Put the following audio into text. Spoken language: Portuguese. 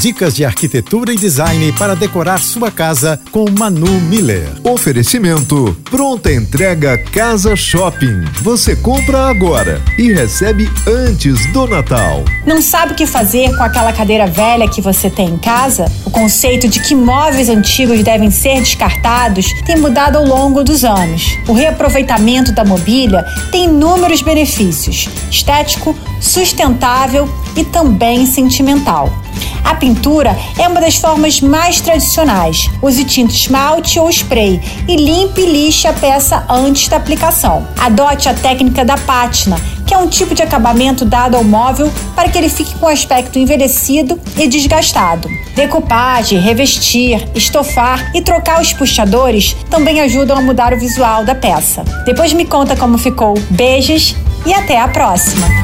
Dicas de arquitetura e design para decorar sua casa com Manu Miller. Oferecimento: pronta entrega Casa Shopping. Você compra agora e recebe antes do Natal. Não sabe o que fazer com aquela cadeira velha que você tem em casa? O conceito de que móveis antigos devem ser descartados tem mudado ao longo dos anos. O reaproveitamento da mobília tem inúmeros benefícios: estético, sustentável e também sentimental. A pintura é uma das formas mais tradicionais. Use tinta esmalte ou spray e limpe e lixe a peça antes da aplicação. Adote a técnica da pátina, que é um tipo de acabamento dado ao móvel para que ele fique com aspecto envelhecido e desgastado. Decupagem, revestir, estofar e trocar os puxadores também ajudam a mudar o visual da peça. Depois me conta como ficou. Beijos e até a próxima!